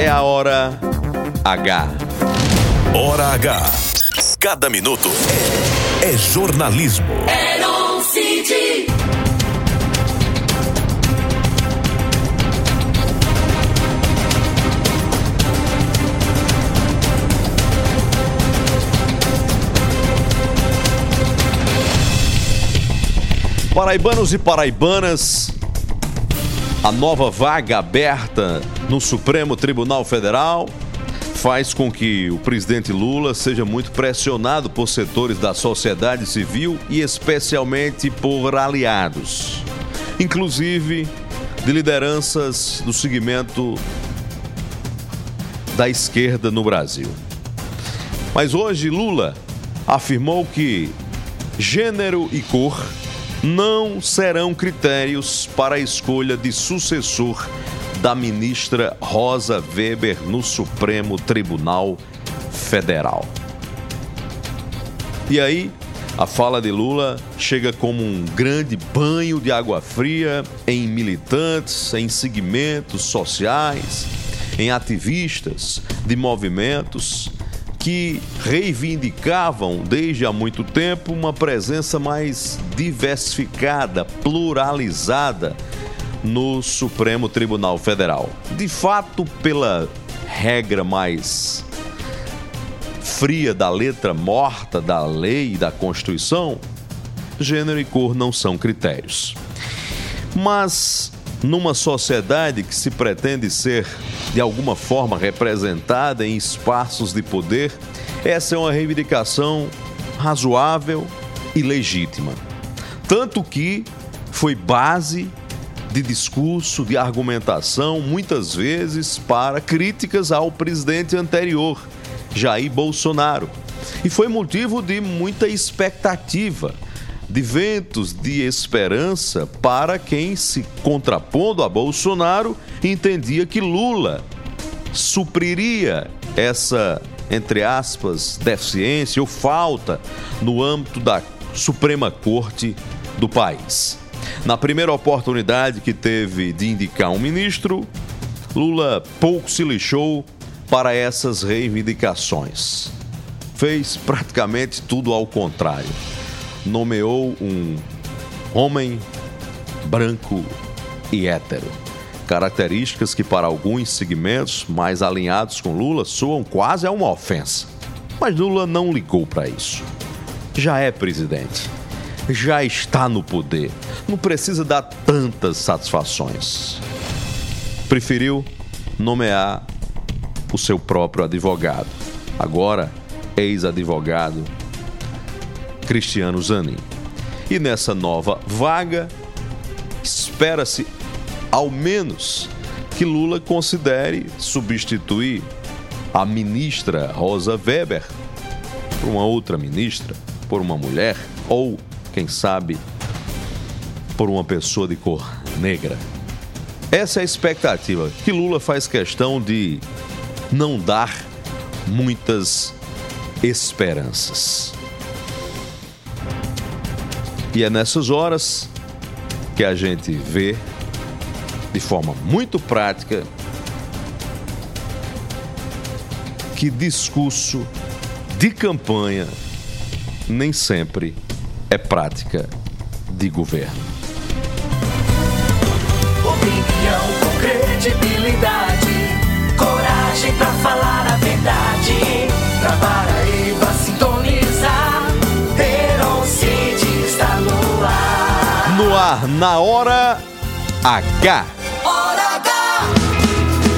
É a hora H. Hora H. Cada minuto é, é jornalismo. É City. Paraibanos e paraibanas, a nova vaga aberta no Supremo Tribunal Federal faz com que o presidente Lula seja muito pressionado por setores da sociedade civil e especialmente por aliados, inclusive de lideranças do segmento da esquerda no Brasil. Mas hoje Lula afirmou que gênero e cor não serão critérios para a escolha de sucessor da ministra Rosa Weber no Supremo Tribunal Federal. E aí, a fala de Lula chega como um grande banho de água fria em militantes, em segmentos sociais, em ativistas de movimentos que reivindicavam desde há muito tempo uma presença mais diversificada, pluralizada no Supremo Tribunal Federal. De fato, pela regra mais fria da letra morta da lei e da Constituição, gênero e cor não são critérios. Mas numa sociedade que se pretende ser de alguma forma representada em espaços de poder, essa é uma reivindicação razoável e legítima. Tanto que foi base de discurso, de argumentação, muitas vezes para críticas ao presidente anterior, Jair Bolsonaro. E foi motivo de muita expectativa de ventos de esperança para quem, se contrapondo a Bolsonaro, entendia que Lula supriria essa, entre aspas, deficiência ou falta no âmbito da Suprema Corte do país. Na primeira oportunidade que teve de indicar um ministro, Lula pouco se lixou para essas reivindicações. Fez praticamente tudo ao contrário nomeou um homem branco e hétero. Características que, para alguns segmentos mais alinhados com Lula, soam quase a uma ofensa. Mas Lula não ligou para isso. Já é presidente. Já está no poder. Não precisa dar tantas satisfações. Preferiu nomear o seu próprio advogado. Agora, ex-advogado Cristiano Zanin. E nessa nova vaga, espera-se ao menos que Lula considere substituir a ministra Rosa Weber por uma outra ministra, por uma mulher ou, quem sabe, por uma pessoa de cor negra. Essa é a expectativa que Lula faz questão de não dar muitas esperanças. E é nessas horas que a gente vê de forma muito prática que discurso de campanha nem sempre é prática de governo. Na hora H. Hora H.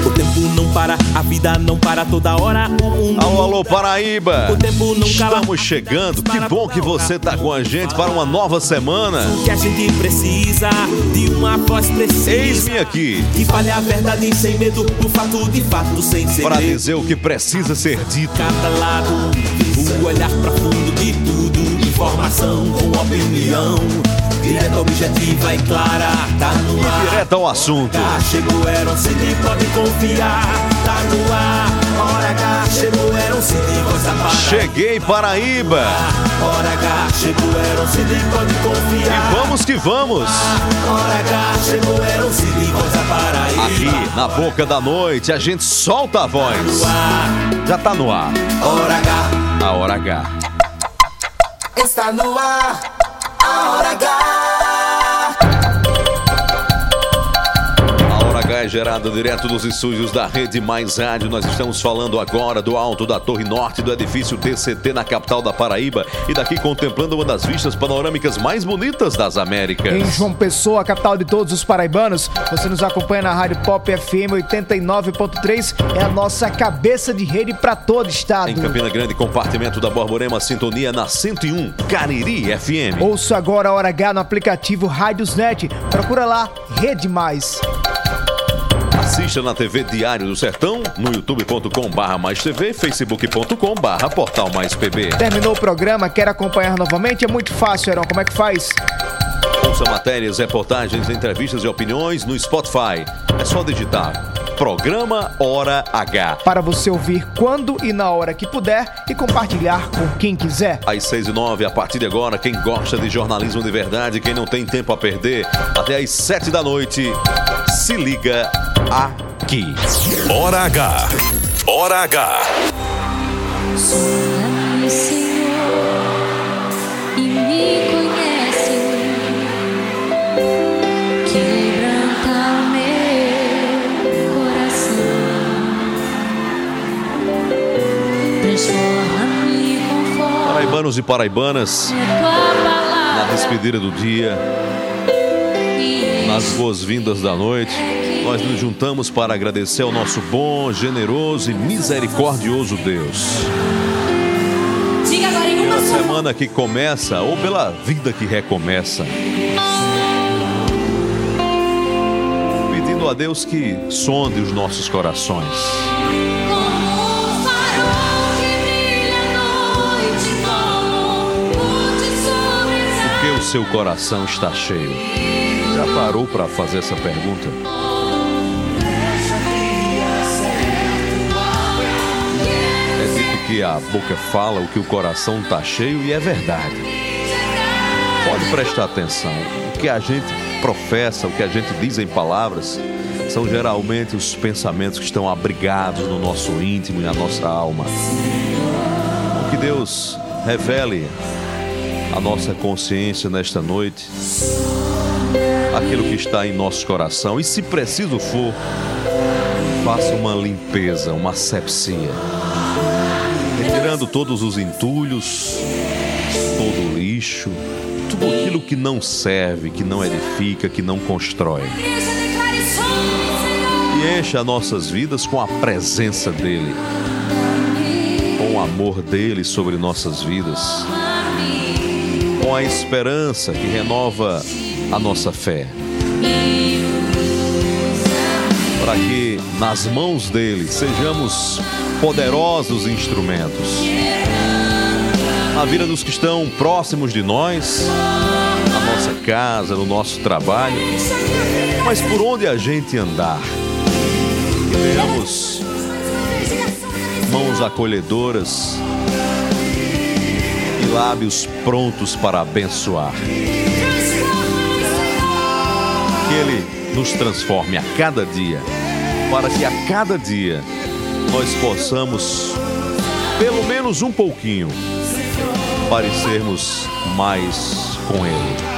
O tempo não para, a vida não para toda hora. O mundo Alô, alô, para. Paraíba! O tempo não cala. Estamos chegando, que bom que você está com a gente para uma nova semana. O que a gente precisa de uma voz precisa. Eis-me aqui Que fale a verdade sem medo, o fato de fato sem para segredo. dizer o que precisa ser dito. Cada lado, o olhar profundo de tudo. Informação com opinião. Direta, objetiva e clara. Tá no ar. Direto ao assunto. H chegou, Eron City, pode confiar. Tá no ar. Hora H chegou, Eron City, voz da Paraíba. Cheguei, Paraíba! Hora H, chegou Eron City, pode confiar. E vamos que vamos! Hora H, chegou Eron City, voz da Paraíba. Aqui, na boca da noite, a gente solta a voz. Já tá no ar. Hora H. A hora H. Está no ar, a hora H. H é gerada direto dos estúdios da Rede Mais Rádio. Nós estamos falando agora do alto da Torre Norte do edifício TCT na capital da Paraíba e daqui contemplando uma das vistas panorâmicas mais bonitas das Américas. Em João Pessoa, a capital de todos os paraibanos, você nos acompanha na Rádio Pop FM 89.3, é a nossa cabeça de rede para todo o estado. Em Campina Grande, compartimento da Borborema, sintonia na 101, Cariri FM. Ouça agora a Hora H no aplicativo Rádiosnet. Procura lá, Rede Mais. Assista na TV Diário do Sertão, no youtube.com barra mais TV, facebook.com barra portal mais PB. Terminou o programa, quer acompanhar novamente? É muito fácil, Heron. Como é que faz? Ouça matérias, reportagens, entrevistas e opiniões no Spotify. É só digitar Programa Hora H. Para você ouvir quando e na hora que puder e compartilhar com quem quiser. Às 6 e 9, a partir de agora, quem gosta de jornalismo de verdade, quem não tem tempo a perder, até às 7 da noite, se liga aqui. Hora H. Hora H. Senhor, e me conhece. Quebranta meu coração. Transforma-me conforme Paraibanos e paraibanas, na despedida do dia, nas boas-vindas da noite, nós nos juntamos para agradecer ao nosso bom, generoso e misericordioso Deus. Diga agora em uma Pela semana que começa ou pela vida que recomeça. Pedindo a Deus que sonde os nossos corações. Porque o seu coração está cheio. Já parou para fazer essa pergunta? Que a boca fala o que o coração está cheio e é verdade. Pode prestar atenção. O que a gente professa, o que a gente diz em palavras, são geralmente os pensamentos que estão abrigados no nosso íntimo e na nossa alma. Que Deus revele a nossa consciência nesta noite, aquilo que está em nosso coração, e se preciso for, faça uma limpeza, uma asepsia, retirando todos os entulhos, todo o lixo, tudo aquilo que não serve, que não edifica, que não constrói. E encha nossas vidas com a presença dEle, com o amor dEle sobre nossas vidas, com a esperança que renova a nossa fé. Para que nas mãos dele sejamos poderosos instrumentos. Na vida dos que estão próximos de nós, na nossa casa, no nosso trabalho, mas por onde a gente andar, que tenhamos mãos acolhedoras e lábios prontos para abençoar. Que Ele nos transforme a cada dia, para que a cada dia nós possamos, pelo menos um pouquinho, parecermos mais com Ele.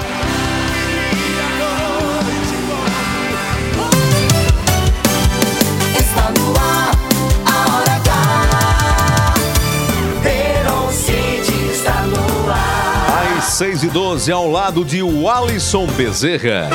Às 6 e 12 ao lado de Walisson Bezerra.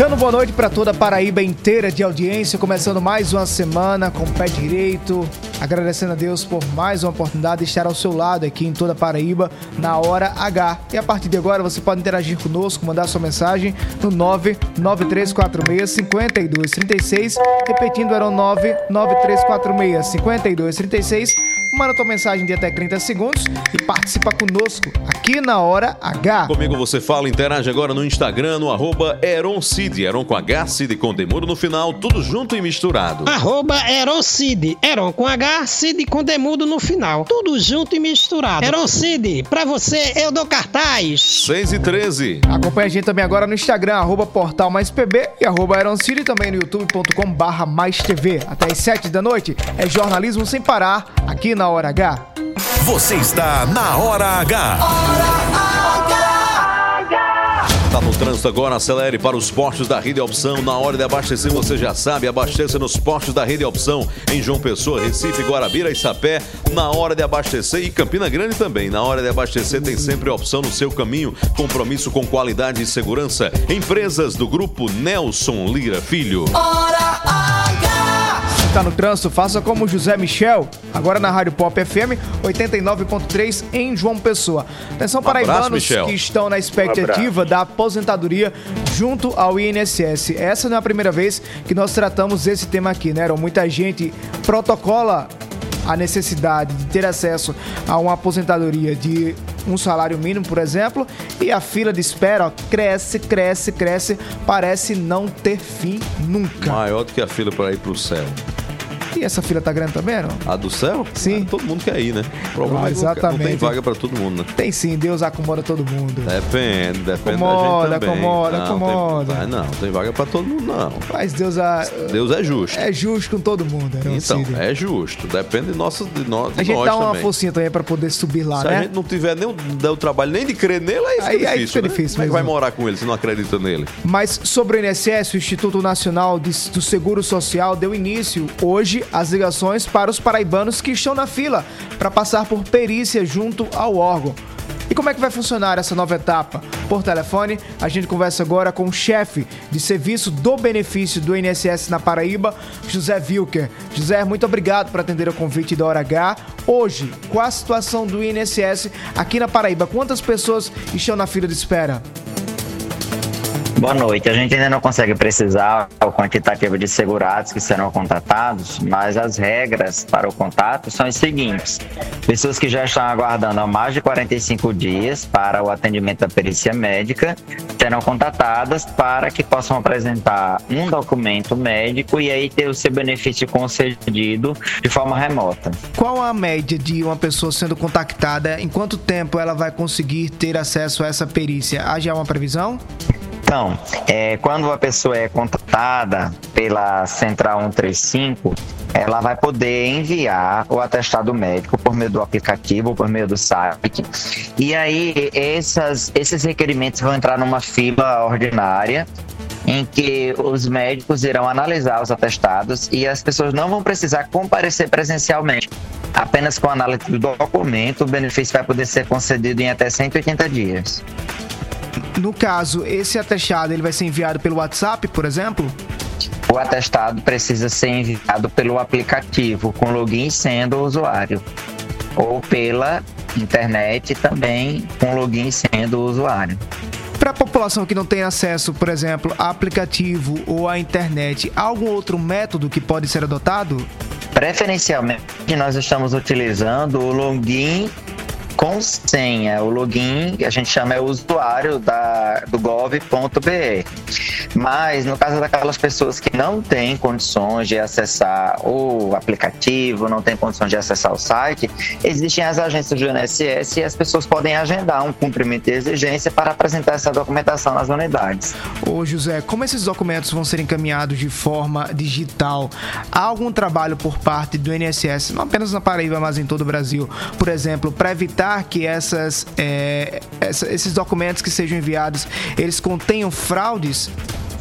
Dando boa noite para toda a Paraíba inteira de audiência, começando mais uma semana com o pé direito. Agradecendo a Deus por mais uma oportunidade de estar ao seu lado aqui em toda a Paraíba na hora H. E a partir de agora você pode interagir conosco, mandar sua mensagem no 993465236, repetindo era o 993465236. Manda tua mensagem de até 30 segundos e participa conosco aqui na hora H. Comigo você fala, interage agora no Instagram, no arroba Eron City. Cid, Heron com H, Cid com Demuro no final, tudo junto e misturado. Arroba Eroncid. Eron com H, Cid com demudo no final. Tudo junto e misturado. Eroncid, pra você eu dou cartaz. 6 e 13. Acompanhe a gente também agora no Instagram, arroba portal mais pb e arroba Aeroncity, e também no youtube.com barra mais TV. Até às 7 da noite é jornalismo sem parar, aqui na Hora H. Você está na Hora H. Tá no trânsito agora, acelere para os postos da Rede Opção. Na hora de abastecer, você já sabe, abasteça nos postos da Rede Opção. Em João Pessoa, Recife, Guarabira e Sapé. Na hora de abastecer e Campina Grande também. Na hora de abastecer tem sempre opção no seu caminho. Compromisso com qualidade e segurança. Empresas do grupo Nelson Lira Filho. Se tá no trânsito, faça como José Michel, agora na Rádio Pop FM 89.3 em João Pessoa. Atenção abraço, paraibanos Michel. que estão na expectativa da aposentadoria junto ao INSS. Essa não é a primeira vez que nós tratamos esse tema aqui, né? Aaron? Muita gente protocola a necessidade de ter acesso a uma aposentadoria de um salário mínimo, por exemplo, e a fila de espera ó, cresce, cresce, cresce, parece não ter fim nunca. Maior do que a fila para ir pro céu. E essa fila tá grande também, não? A do céu? Sim. Ah, todo mundo quer ir, né? O problema Ah, é não- não tem exatamente. vaga para todo mundo, né? Tem sim, Deus acomoda todo mundo. Depende, depende Acomoda, da gente também. acomoda, não, acomoda. Tem, ah, não, tem vaga pra todo mundo, não. Mas Deus a- Deus é justo. é justo com todo mundo, né? então, é justo. Depende de, nossa, de, nós, de A gente nós dá uma também. forcinha também pra poder subir lá, Se a né? gente não tiver nem o, o trabalho nem de crer nele, aí fica Aí- aí difícil. fica né? difícil Como é que vai morar com ele se não acredita nele? Mas sobre o INSS, o Instituto Nacional de- do Seguro Social deu início hoje às ligações para os paraibanos que estão na fila para passar por perícia junto ao órgão. E como é que vai funcionar essa nova etapa? Por telefone, a gente conversa agora com o chefe de serviço do benefício do INSS na Paraíba, José Wilker. José, muito obrigado por atender o convite da Hora H. Hoje, qual a situação do INSS aqui na Paraíba? Quantas pessoas estão na fila de espera? Boa noite. A gente ainda não consegue precisar o quantitativo de segurados que serão contratados, mas as regras para o contato são as seguintes: pessoas que já estão aguardando há mais de 45 dias para o atendimento da perícia médica serão contatadas para que possam apresentar um documento médico e aí ter o seu benefício concedido de forma remota. Qual a média de uma pessoa sendo contactada? Em quanto tempo ela vai conseguir ter acesso a essa perícia? Há já uma previsão? Então, é, quando a pessoa é contratada pela Central 135, ela vai poder enviar o atestado médico por meio do aplicativo, por meio do site. E aí, essas, esses requerimentos vão entrar numa fila ordinária em que os médicos irão analisar os atestados e as pessoas não vão precisar comparecer presencialmente. Apenas com a análise do documento, o benefício vai poder ser concedido em até 180 dias. No caso, esse atestado ele vai ser enviado pelo WhatsApp, por exemplo? O atestado precisa ser enviado pelo aplicativo com login e senha do usuário ou pela internet também com login e senha do usuário. Para a população que não tem acesso, por exemplo, a aplicativo ou à internet, há algum outro método que pode ser adotado? Preferencialmente, nós estamos utilizando o login com senha. O login a gente chama é o usuário da, do gov.br. Mas no caso daquelas pessoas que não têm condições de acessar o aplicativo, não têm condições de acessar o site, existem as agências do INSS e as pessoas podem agendar um cumprimento de exigência para apresentar essa documentação nas unidades. Ô José, como esses documentos vão ser encaminhados de forma digital? Há algum trabalho por parte do INSS, não apenas na Paraíba, mas em todo o Brasil, por exemplo, para evitar que essas, é, essa- esses documentos que sejam enviados, eles contenham fraudes?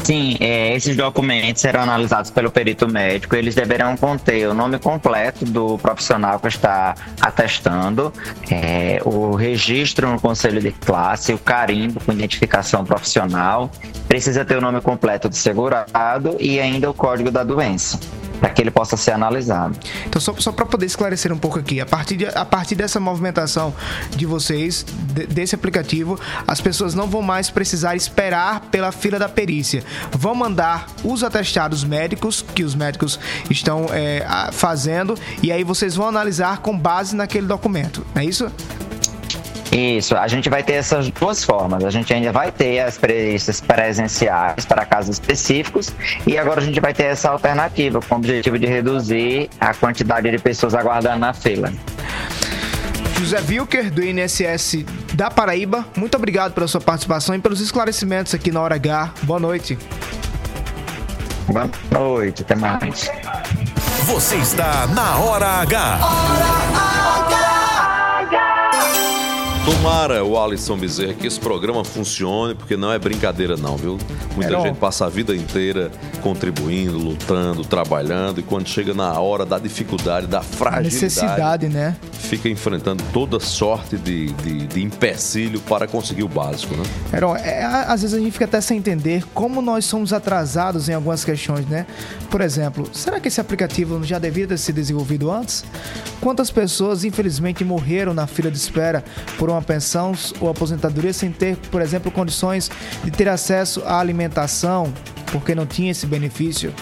Sim, é, esses documentos serão analisados pelo perito médico. Eles deverão conter o nome completo do profissional que está atestando, é, o registro no conselho de classe, o carimbo com identificação profissional. Precisa ter o nome completo do segurado e ainda o código da doença, para que ele possa ser analisado. Então, só, só para poder esclarecer um pouco aqui, a partir, de- a partir dessa movimentação de vocês, de- desse aplicativo, as pessoas não vão mais precisar esperar pela fila da perícia. Vão mandar os atestados médicos que os médicos estão é, fazendo e aí vocês vão analisar com base naquele documento, é isso? Isso, a gente vai ter essas duas formas. A gente ainda vai ter as perícias presenciais para casos específicos e agora a gente vai ter essa alternativa com o objetivo de reduzir a quantidade de pessoas aguardando na fila. José Wilker, do INSS da Paraíba, muito obrigado pela sua participação e pelos esclarecimentos aqui na Hora H. Boa noite. Boa noite, até mais. Você está na Hora H. Tomara, o Alisson Bezerra, que esse programa funcione, porque não é brincadeira não, viu? Muita gente passa a vida inteira contribuindo, lutando, trabalhando, e quando chega na hora da dificuldade, da fragilidade, necessidade, né? fica enfrentando toda sorte de, de, de empecilho para conseguir o básico, né? Heron, é, às vezes a gente fica até sem entender como nós somos atrasados em algumas questões, né? Por exemplo, será que esse aplicativo já devia ter sido desenvolvido antes? Quantas pessoas, infelizmente, morreram na fila de espera por uma pensão ou aposentadoria sem ter, por exemplo, condições de ter acesso à alimentação, porque não tinha esse benefício?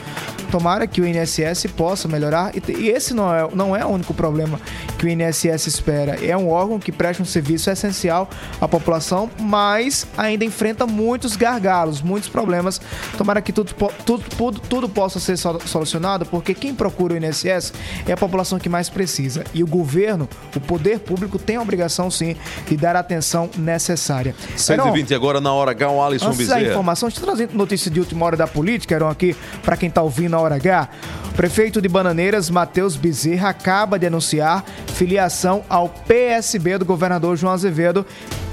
Tomara que o INSS possa melhorar. E, esse não é, não é o único problema que o INSS espera. É um órgão que presta um serviço essencial à população, mas ainda enfrenta muitos gargalos, muitos problemas. Tomara que tudo, tudo, tudo, tudo possa ser sol- solucionado, porque quem procura o INSS é a população que mais precisa. E o governo, o poder público, tem a obrigação, sim, de dar a atenção necessária. 6h20 agora na hora H, o Alisson Antes Bezerra. informação, deixa eu trazer notícia de última hora da política, Heron, aqui, para quem tá ouvindo na hora H. O prefeito de Bananeiras, Matheus Bezerra, acaba de anunciar filiação ao PSB do governador João Azevedo.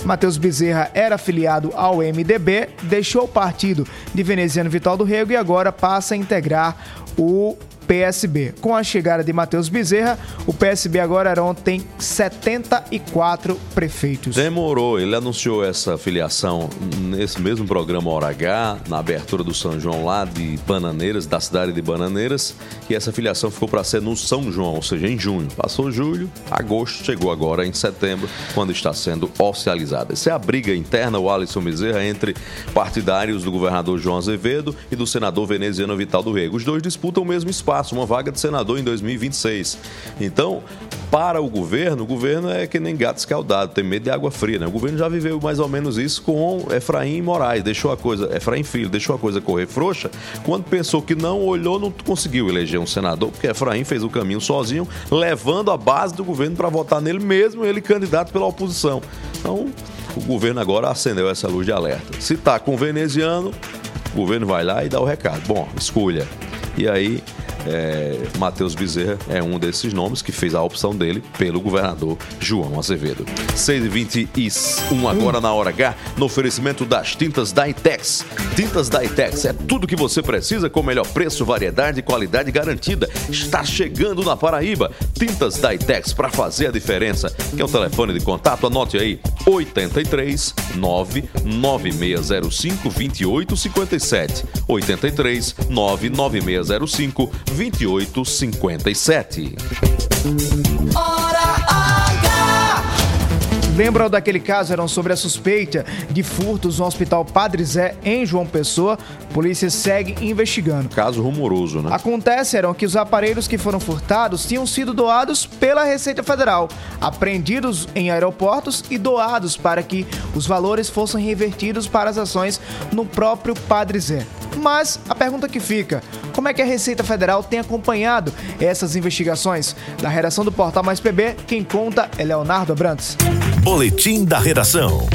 Matheus Bezerra era filiado ao MDB, deixou o partido de veneziano Vital do Rego e agora passa a integrar o PSB. Com a chegada de Matheus Bezerra, o PSB agora Heron, tem 74 prefeitos. Demorou, ele anunciou essa filiação nesse mesmo programa Hora H, na abertura do São João lá de Bananeiras, da cidade de Bananeiras, e essa filiação ficou para ser no São João, ou seja, em junho. Passou julho, agosto, chegou agora em setembro, quando está sendo oficializada. Essa é a briga interna, o Alisson Bezerra, entre partidários do governador João Azevedo e do senador veneziano Vital do Rego. Os dois disputam o mesmo espaço, uma vaga de senador em 2026. Então, para o governo, o governo é que nem gato escaldado, tem medo de água fria, né? O governo já viveu mais ou menos isso com Efraim Moraes, deixou a coisa, Efraim Filho, deixou a coisa correr frouxa, quando pensou que não olhou, não conseguiu eleger um senador, porque Efraim fez o caminho sozinho, levando a base do governo para votar nele mesmo, ele candidato pela oposição. Então, o governo agora acendeu essa luz de alerta. Se tá com o veneziano, o governo vai lá e dá o recado. Bom, escolha. E aí, é, Matheus Bezerra é um desses nomes que fez a opção dele pelo governador João Azevedo. 6h21 agora na hora H, no oferecimento das tintas da Itex. Tintas da Itex é tudo que você precisa com o melhor preço, variedade e qualidade garantida. Está chegando na Paraíba. Tintas da Itex para fazer a diferença. Quer o telefone de contato? Anote aí: 83 99605 2857. 83 99605 2857. Lembram daquele caso? Eram sobre a suspeita de furtos no Hospital Padre Zé, em João Pessoa. A polícia segue investigando. Caso rumoroso, né? Acontece, eram que os aparelhos que foram furtados tinham sido doados pela Receita Federal, apreendidos em aeroportos e doados para que os valores fossem revertidos para as ações no próprio Padre Zé. Mas a pergunta que fica: como é que a Receita Federal tem acompanhado essas investigações? Da redação do Portal Mais PB, quem conta é Leonardo Abrantes. Boletim da redação.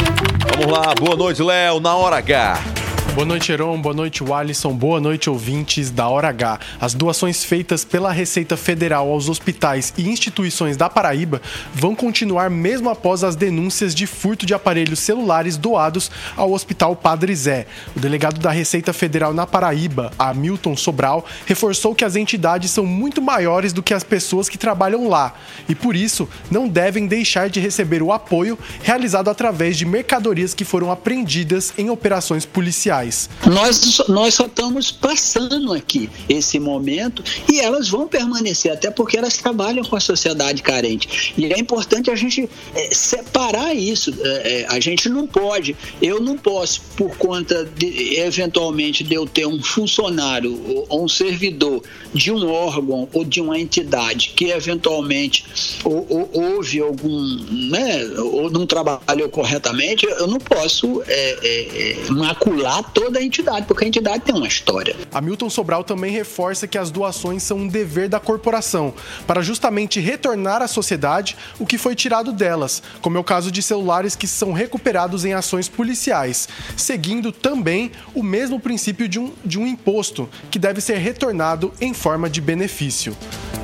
Vamos lá, boa noite, Léo, na hora H. Boa noite, Heron. Boa noite, Alisson. Boa noite, ouvintes da Hora H. As doações feitas pela Receita Federal aos hospitais e instituições da Paraíba vão continuar mesmo após as denúncias de furto de aparelhos celulares doados ao Hospital Padre Zé. O delegado da Receita Federal na Paraíba, Hamilton Sobral, reforçou que as entidades são muito maiores do que as pessoas que trabalham lá e, por isso, não devem deixar de receber o apoio realizado através de mercadorias que foram apreendidas em operações policiais. Nós, nós só estamos passando aqui esse momento e elas vão permanecer, até porque elas trabalham com a sociedade carente. E é importante a gente é, separar isso. É, a gente não pode, eu não posso, por conta de, eventualmente, de eu ter um funcionário ou, um servidor de um órgão ou de uma entidade que eventualmente ou, ou, houve algum, né, ou não trabalhou corretamente, eu não posso é, macular toda a entidade, porque a entidade tem uma história. Hamilton Sobral também reforça que as doações são um dever da corporação, para justamente retornar à sociedade o que foi tirado delas, como é o caso de celulares que são recuperados em ações policiais, seguindo também o mesmo princípio de um, de um imposto, que deve ser retornado em forma de benefício.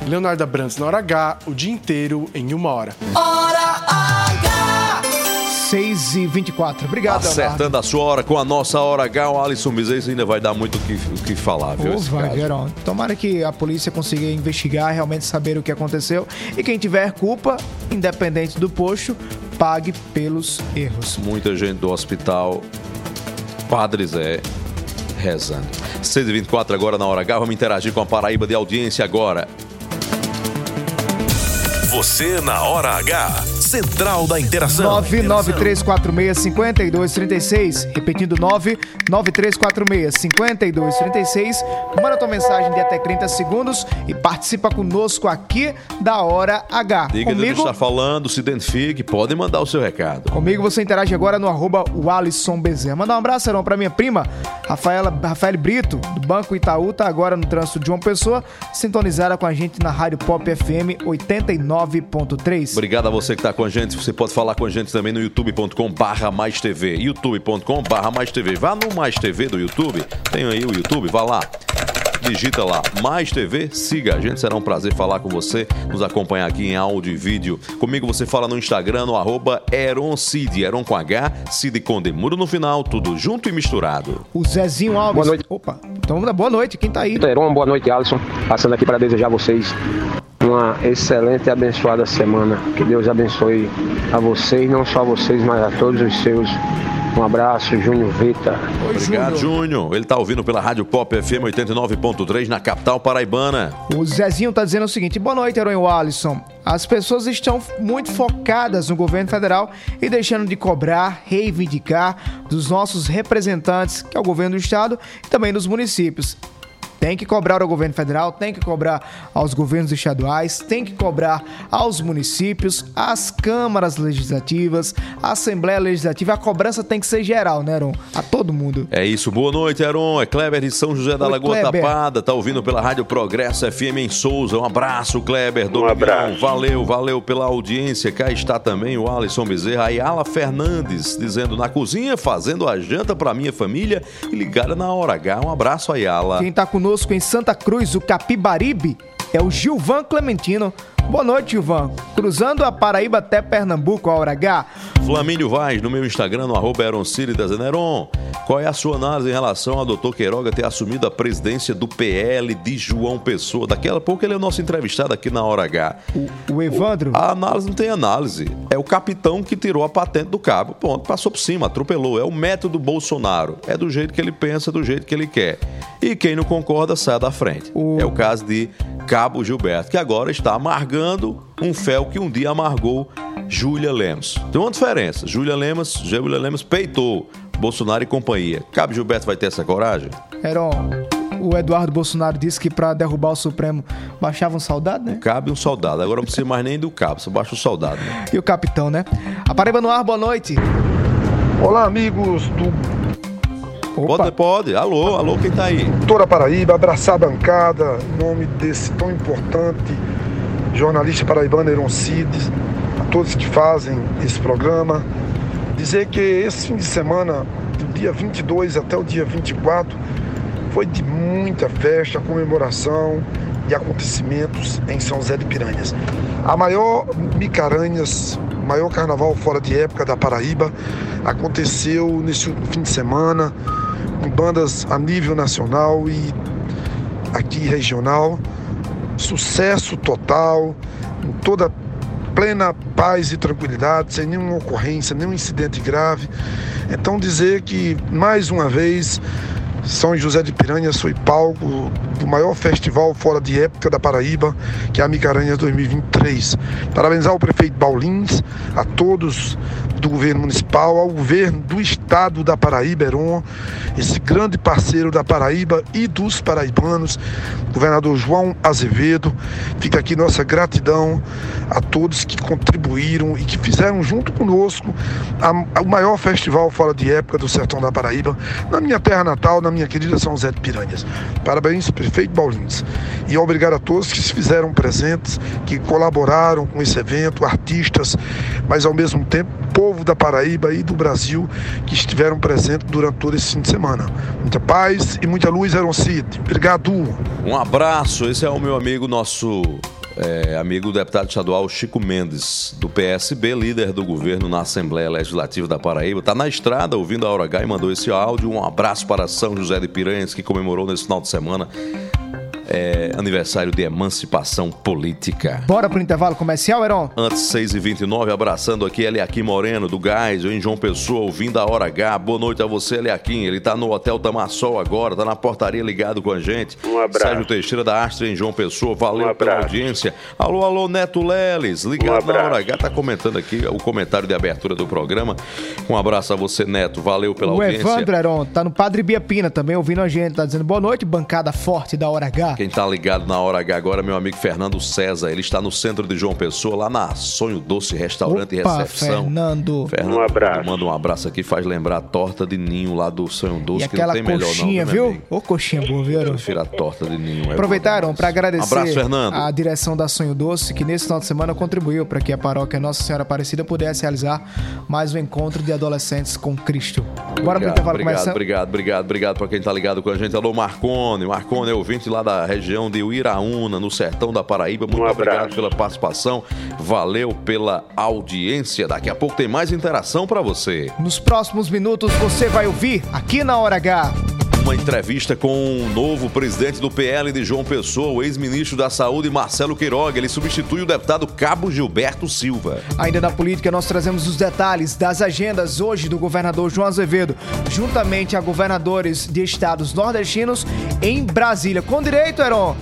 Leonardo Abrantes na hora H, o dia inteiro em uma hora. Hora H! 6 e 24 Obrigado, Leonardo. Acertando a sua hora com a nossa hora H, o Alisson Bezerra ainda vai dar muito o que, o que falar, viu? Ô, vai. Verão. Tomara que a polícia consiga investigar, realmente saber o que aconteceu. E quem tiver culpa, independente do posto, pague pelos erros. Muita gente do hospital Padre Zé rezando. 6h24 agora na hora H, vamos interagir com a Paraíba de audiência agora. Você na hora H. Central da Interação. 993465236. Repetindo, 993465236. Manda tua mensagem de até 30 segundos e participa conosco aqui da Hora H. Diga de Comigo, está falando, se identifique, pode mandar o seu recado. comigo você interage agora no arroba Alisson Bezerra. Manda um abraço, Heron, pra minha prima, Rafaela, Rafael Brito, do Banco Itaú, tá agora no trânsito de João Pessoa, sintonizada com a gente na Rádio Pop FM 89.3. Obrigado a você que está com a gente. Você pode falar com a gente também no youtube.com barra mais TV. youtube.com barra mais TV. Vá no Mais TV do YouTube. Tem aí o YouTube, vá lá. Digita lá, Mais TV, siga a gente, será um prazer falar com você, nos acompanhar aqui em áudio e vídeo. Comigo você fala no Instagram, no arroba EronCid, Eron com H, Cid com Demuro no final, tudo junto e misturado. O Zezinho Alves. Boa noite. Opa, então boa noite, quem tá aí? Teron, boa noite, Alisson. Passando aqui para desejar a vocês uma excelente e abençoada semana. Que Deus abençoe a vocês, não só a vocês, mas a todos os seus. Um abraço, Júnior Vita. Obrigado, Júnior. Ele tá ouvindo pela Rádio Pop FM 89.3 na capital paraibana. O Zezinho tá dizendo o seguinte: boa noite, Herói Alisson. As pessoas estão muito focadas no governo federal e deixando de cobrar, reivindicar dos nossos representantes, que é o governo do estado, e também dos municípios. Tem que cobrar ao governo federal, tem que cobrar aos governos estaduais, tem que cobrar aos municípios, às câmaras legislativas, à Assembleia Legislativa. A cobrança tem que ser geral, né, Aaron? A todo mundo. É isso, boa noite, Heron. É Kleber de São José da Oi, Lagoa Kleber. Tapada, tá ouvindo pela Rádio Progresso FM em Souza. Um abraço, Kleber. Domingão. abraço. Valeu, valeu pela audiência. Cá está também o Alisson Bezerra, Ayala Fernandes, dizendo na cozinha, fazendo a janta pra minha família e ligada na hora H. Um abraço, Ayala. Quem tá conosco em Santa Cruz, o Capibaribe, é o Gilvan Clementino. Boa noite, Gilvan. Cruzando a Paraíba até Pernambuco, a hora H. Flamínio Vaz, no meu Instagram, no arroba Eronciri da Zeneron. Qual é a sua análise em relação ao doutor Queiroga ter assumido a presidência do PL de João Pessoa? Daqui a pouco ele é o nosso entrevistado aqui na Hora H. O Evandro? A análise não tem análise. É o capitão que tirou a patente do cabo. Ponto, passou por cima, atropelou. É o método Bolsonaro. É do jeito que ele pensa, do jeito que ele quer. E quem não concorda, sai da frente. É o caso de Cabo Gilberto, que agora está amargando um fel que um dia amargou Júlia Lemos. Tem uma diferença. Júlia Lemos, Júlia Lemos peitou Bolsonaro e companhia. Cabo Gilberto vai ter essa coragem? Heron, o Eduardo Bolsonaro disse que pra derrubar o Supremo baixava um soldado, né? Cabe um soldado. Agora não precisa mais nem do cabo, só baixa o soldado. Né? E o capitão, né? A Paraíba no ar, boa noite. Olá, amigos do Pode, pode. Alô, alô, quem tá aí? Doutora Paraíba, abraçar a bancada, em nome desse tão importante jornalista paraibano Heron Cides, a todos que fazem esse programa. Dizer que esse fim de semana, do dia 22 até o dia 24, foi de muita festa, comemoração e acontecimentos em São José de Piranhas. A maior Micaranhas, maior carnaval fora de época da Paraíba, aconteceu nesse fim de semana, com bandas a nível nacional e aqui regional. Sucesso total em toda plena paz e tranquilidade, sem nenhuma ocorrência, nenhum incidente grave. Então dizer que mais uma vez são José de Piranhas foi palco do maior festival fora de época da Paraíba, que é a Micaranhas 2023. Parabenizar o prefeito Baulins, a todos do governo municipal, ao governo do estado da Paraíba, Heron, esse grande parceiro da Paraíba e dos paraibanos, governador João Azevedo. Fica aqui nossa gratidão a todos que contribuíram e que fizeram junto conosco a- o maior festival fora de época do sertão da Paraíba, na minha terra natal, na minha querida São José de Piranhas. Parabéns, prefeito Baulins. E obrigado a todos que se fizeram presentes, que colaboraram com esse evento, artistas, mas ao mesmo tempo povo da Paraíba e do Brasil que estiveram presentes durante todo esse fim de semana. Muita paz e muita luz, Aaron. Obrigado. Um abraço, esse é o meu amigo, nosso é, amigo deputado estadual Chico Mendes, do PSB, líder do governo na Assembleia Legislativa da Paraíba. Está na estrada ouvindo a Hora H e mandou esse áudio. Um abraço para São José de Piranhas, que comemorou nesse final de semana é, aniversário de emancipação política. Bora pro intervalo comercial, Heron? Antes 6h29, abraçando aqui Eliakim Moreno, do Gás, em João Pessoa, ouvindo a Hora H. Boa noite a você, Eliakim. Ele tá no Hotel Tamassol agora, tá na portaria ligado com a gente. Um abraço. Sérgio Teixeira da Astra em João Pessoa, valeu Um pela audiência. Alô, alô, Neto Leles, ligado Um na. Hora H, tá comentando aqui o comentário de abertura do programa. Um abraço a você, Neto, valeu pela O audiência. Evandro Heron tá no Padre Bia Pina também ouvindo a gente, tá dizendo boa noite, bancada forte da Hora H. Quem tá ligado na hora H agora é meu amigo Fernando César. Ele está no centro de João Pessoa, lá na Sonho Doce Restaurante Opa, e Recepção. Fernando. Fernando, Um abraço. Manda um abraço aqui, faz lembrar a torta de ninho lá do Sonho Doce, E que não aquela tem melhor coxinha, não, né, viu? meu amigo? Ô, coxinha boa, viu, Eu prefiro a torta de ninho. é Aproveitaram para agradecer Abraço, Fernando. a direção da Sonho Doce, que nesse final de semana contribuiu para que a paróquia Nossa Senhora Aparecida pudesse realizar mais um encontro de adolescentes com Cristo. Bora pro Obrigado, intervalo obrigado, começar. obrigado, obrigado, obrigado para quem tá ligado com a gente. Alô, Marcone. Marcone é ouvinte lá da região de Uiraúna, no sertão da Paraíba. Muito Um obrigado pela participação. Valeu pela audiência. Daqui a pouco tem mais interação para você. Nos próximos minutos você vai ouvir aqui na Hora H. Uma entrevista com o novo presidente do PL de João Pessoa, o ex-ministro da Saúde, Marcelo Queiroga. Ele substitui o deputado Cabo Gilberto Silva. Ainda na política, nós trazemos os detalhes das agendas hoje do governador João Azevedo, juntamente a governadores de estados nordestinos em Brasília. Com direito, Heron,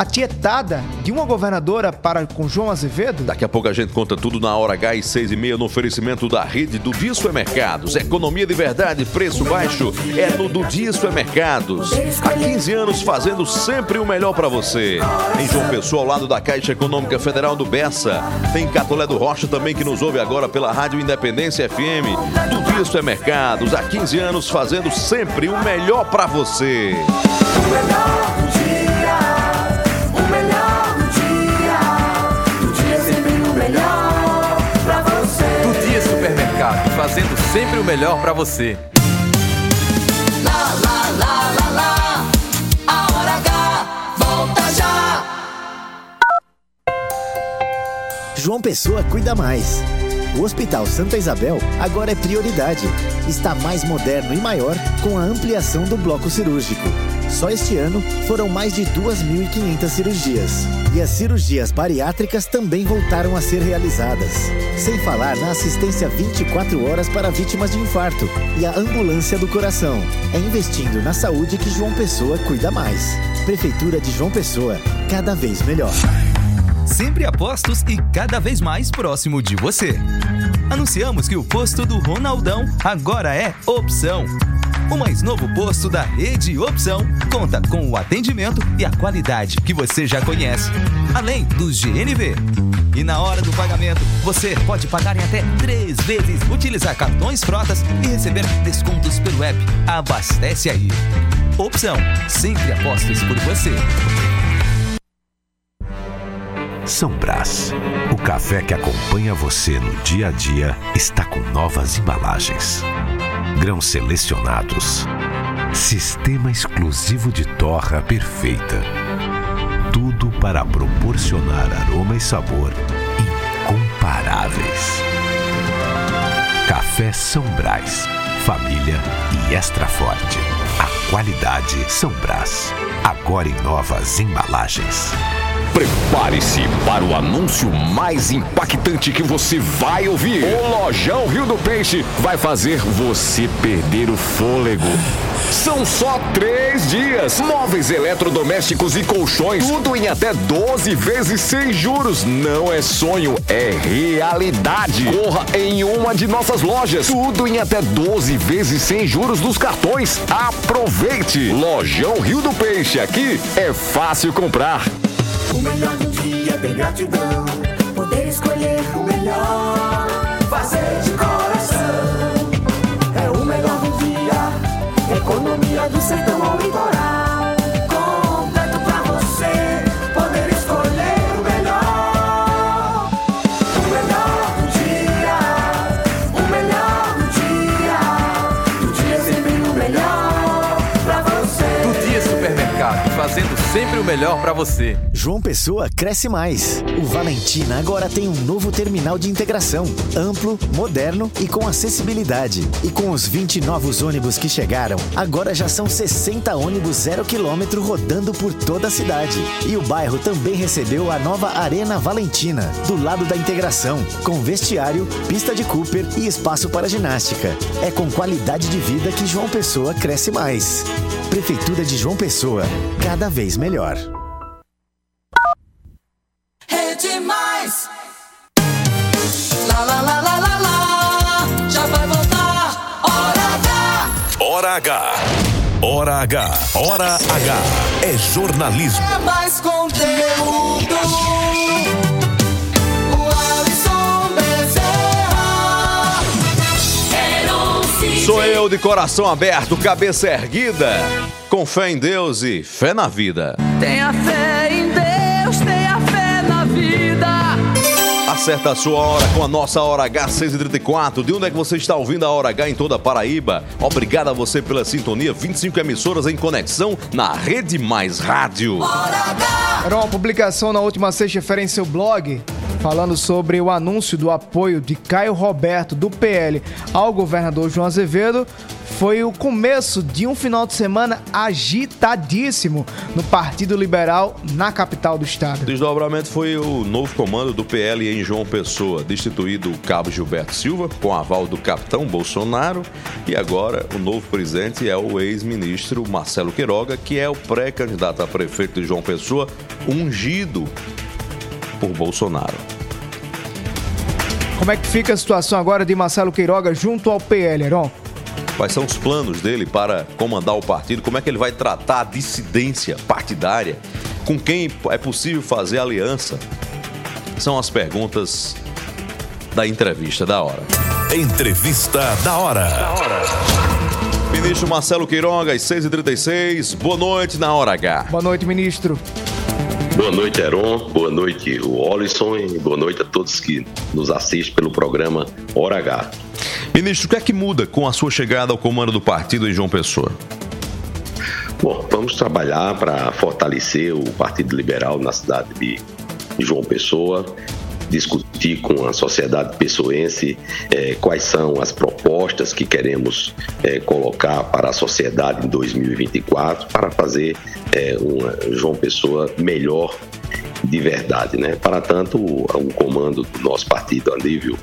a tietada de uma governadora para com João Azevedo? Daqui a pouco a gente conta tudo na hora H e 6 e meia no oferecimento da rede do Dia Supermercados. Economia de verdade, preço baixo é no do Dia Supermercados. Há 15 anos fazendo sempre o melhor para você. Em João Pessoa, ao lado da Caixa Econômica Federal do Bessa. Tem Catolé do Rocha também que nos ouve agora pela Rádio Independência FM. Do Dia Supermercados, há 15 anos fazendo sempre o melhor para você. O melhor Fazendo sempre o melhor pra você. Lá, lá, lá, lá, lá, a hora H, volta já. João Pessoa cuida mais. O Hospital Santa Isabel agora é prioridade. Está mais moderno e maior com a ampliação do bloco cirúrgico. Só este ano foram mais de 2.500 cirurgias. E as cirurgias bariátricas também voltaram a ser realizadas. Sem falar na assistência 24 horas para vítimas de infarto e a ambulância do coração. É investindo na saúde que João Pessoa cuida mais. Prefeitura de João Pessoa, cada vez melhor. Sempre a postos e cada vez mais próximo de você. Anunciamos que o posto do Ronaldão agora é Opção. O mais novo posto da rede Opção conta com o atendimento e a qualidade que você já conhece, além dos GNV. E na hora do pagamento, você pode pagar em até três vezes, utilizar cartões frotas e receber descontos pelo app. Abastece aí. Opção, sempre apostos por você. São Brás. O café que acompanha você no dia a dia está com novas embalagens. Grãos selecionados. Sistema exclusivo de torra perfeita. Tudo para proporcionar aroma e sabor incomparáveis. Café São Brás. Família e extra forte. A qualidade São Brás. Agora em novas embalagens. Prepare-se para o anúncio mais impactante que você vai ouvir. O Lojão Rio do Peixe vai fazer você perder o fôlego. São só três dias. Móveis eletrodomésticos e colchões, tudo em até 12 vezes sem juros. Não é sonho, é realidade. Corra em uma de nossas lojas. Tudo em até 12 vezes sem juros dos cartões. Aproveite! Lojão Rio do Peixe. Aqui é fácil comprar. O melhor do dia é ter gratidão. Poder escolher o melhor. Fazer de coração. É o melhor do dia. Economia do sertão ao litoral. O melhor pra você. João Pessoa cresce mais. O Valentina agora tem um novo terminal de integração, amplo, moderno e com acessibilidade. E com os 20 novos ônibus que chegaram, agora já são 60 ônibus zero quilômetro rodando por toda a cidade. E o bairro também recebeu a nova Arena Valentina, do lado da integração, com vestiário, pista de Cooper e espaço para ginástica. É com qualidade de vida que João Pessoa cresce mais. Prefeitura de João Pessoa, cada vez melhor. É demais. Lá, lá, lá, lá, lá, lá. Já vai voltar. Hora H. Hora H. Hora H. Hora H. É jornalismo. É mais conteúdo. Sou eu de coração aberto, cabeça erguida, com fé em Deus e fé na vida. Tenha fé em Acerta a sua hora com a nossa Hora H 634. De onde é que você está ouvindo a Hora H em toda a Paraíba? Obrigado a você pela sintonia. 25 emissoras em conexão na Rede Mais Rádio. Era uma publicação na última sexta-feira em seu blog falando sobre o anúncio do apoio de Caio Roberto do PL ao governador João Azevedo. Foi o começo de um final de semana agitadíssimo no Partido Liberal na capital do estado. O desdobramento foi o novo comando do PL em João Pessoa, destituído o cabo Gilberto Silva, com aval do capitão Bolsonaro, e agora o novo presidente é o ex-ministro Marcelo Queiroga, que é o pré-candidato a prefeito de João Pessoa, ungido por Bolsonaro. Como é que fica a situação agora de Marcelo Queiroga junto ao PL, Heron? Quais são os planos dele para comandar o partido? Como é que ele vai tratar a dissidência partidária? Com quem é possível fazer aliança? São as perguntas da entrevista da hora. Entrevista da hora. Ministro Marcelo Queiroga, às 6h36. Boa noite na Hora H. Boa noite, ministro. Boa noite, Heron. Boa noite, o Olisson. E boa noite a todos que nos assistem pelo programa Hora H. Ministro, o que é que muda com a sua chegada ao comando do partido em João Pessoa? Bom, vamos trabalhar para fortalecer o Partido Liberal na cidade de João Pessoa, discutir com a sociedade pessoense eh, quais são as propostas que queremos eh, colocar para a sociedade em 2024 para fazer eh, uma João Pessoa melhor de verdade, né? Para tanto, o, comando do nosso partido a nível